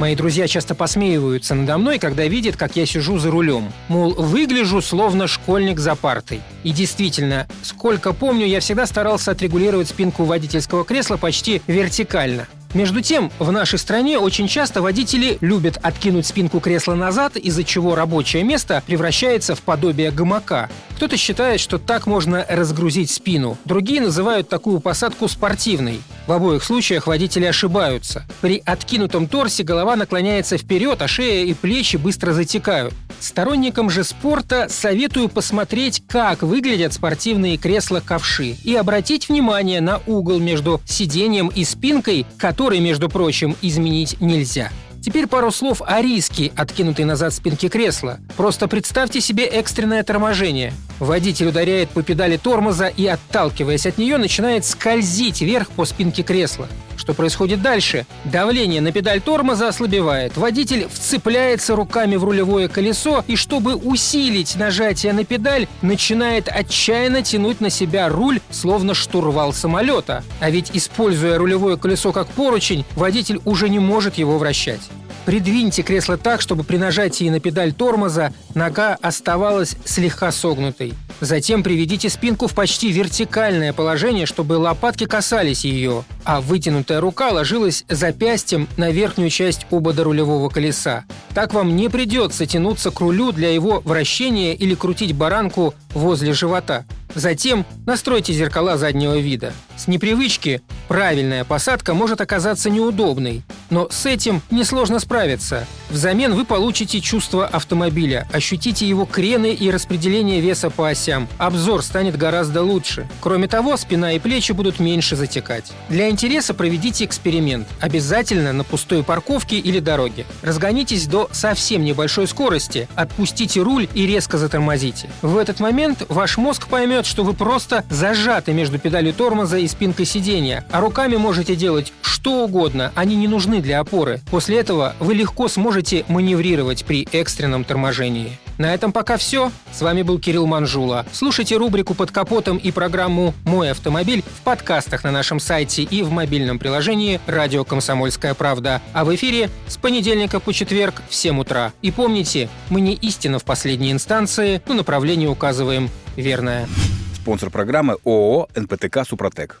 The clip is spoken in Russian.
Мои друзья часто посмеиваются надо мной, когда видят, как я сижу за рулем. Мол, выгляжу словно школьник за партой. И действительно, сколько помню, я всегда старался отрегулировать спинку водительского кресла почти вертикально. Между тем, в нашей стране очень часто водители любят откинуть спинку кресла назад, из-за чего рабочее место превращается в подобие гамака. Кто-то считает, что так можно разгрузить спину. Другие называют такую посадку спортивной. В обоих случаях водители ошибаются. При откинутом торсе голова наклоняется вперед, а шея и плечи быстро затекают. Сторонникам же спорта советую посмотреть, как выглядят спортивные кресла-ковши и обратить внимание на угол между сиденьем и спинкой, который, между прочим, изменить нельзя. Теперь пару слов о риске, откинутой назад спинки кресла. Просто представьте себе экстренное торможение. Водитель ударяет по педали тормоза и, отталкиваясь от нее, начинает скользить вверх по спинке кресла. Что происходит дальше? Давление на педаль тормоза ослабевает. Водитель вцепляется руками в рулевое колесо и, чтобы усилить нажатие на педаль, начинает отчаянно тянуть на себя руль, словно штурвал самолета. А ведь, используя рулевое колесо как поручень, водитель уже не может его вращать. Придвиньте кресло так, чтобы при нажатии на педаль тормоза нога оставалась слегка согнутой. Затем приведите спинку в почти вертикальное положение, чтобы лопатки касались ее, а вытянутая рука ложилась запястьем на верхнюю часть обода рулевого колеса. Так вам не придется тянуться к рулю для его вращения или крутить баранку возле живота. Затем настройте зеркала заднего вида. С непривычки правильная посадка может оказаться неудобной, но с этим несложно справиться. Взамен вы получите чувство автомобиля, ощутите его крены и распределение веса по осям. Обзор станет гораздо лучше. Кроме того, спина и плечи будут меньше затекать. Для интереса проведите эксперимент. Обязательно на пустой парковке или дороге. Разгонитесь до совсем небольшой скорости, отпустите руль и резко затормозите. В этот момент ваш мозг поймет, что вы просто зажаты между педалью тормоза и спинкой сидения, а руками можете делать что угодно, они не нужны для опоры. После этого вы легко сможете маневрировать при экстренном торможении. На этом пока все. С вами был Кирилл Манжула. Слушайте рубрику «Под капотом» и программу «Мой автомобиль» в подкастах на нашем сайте и в мобильном приложении «Радио Комсомольская правда». А в эфире с понедельника по четверг в 7 утра. И помните, мы не истина в последней инстанции, но направление указываем верное. Спонсор программы ООО «НПТК Супротек».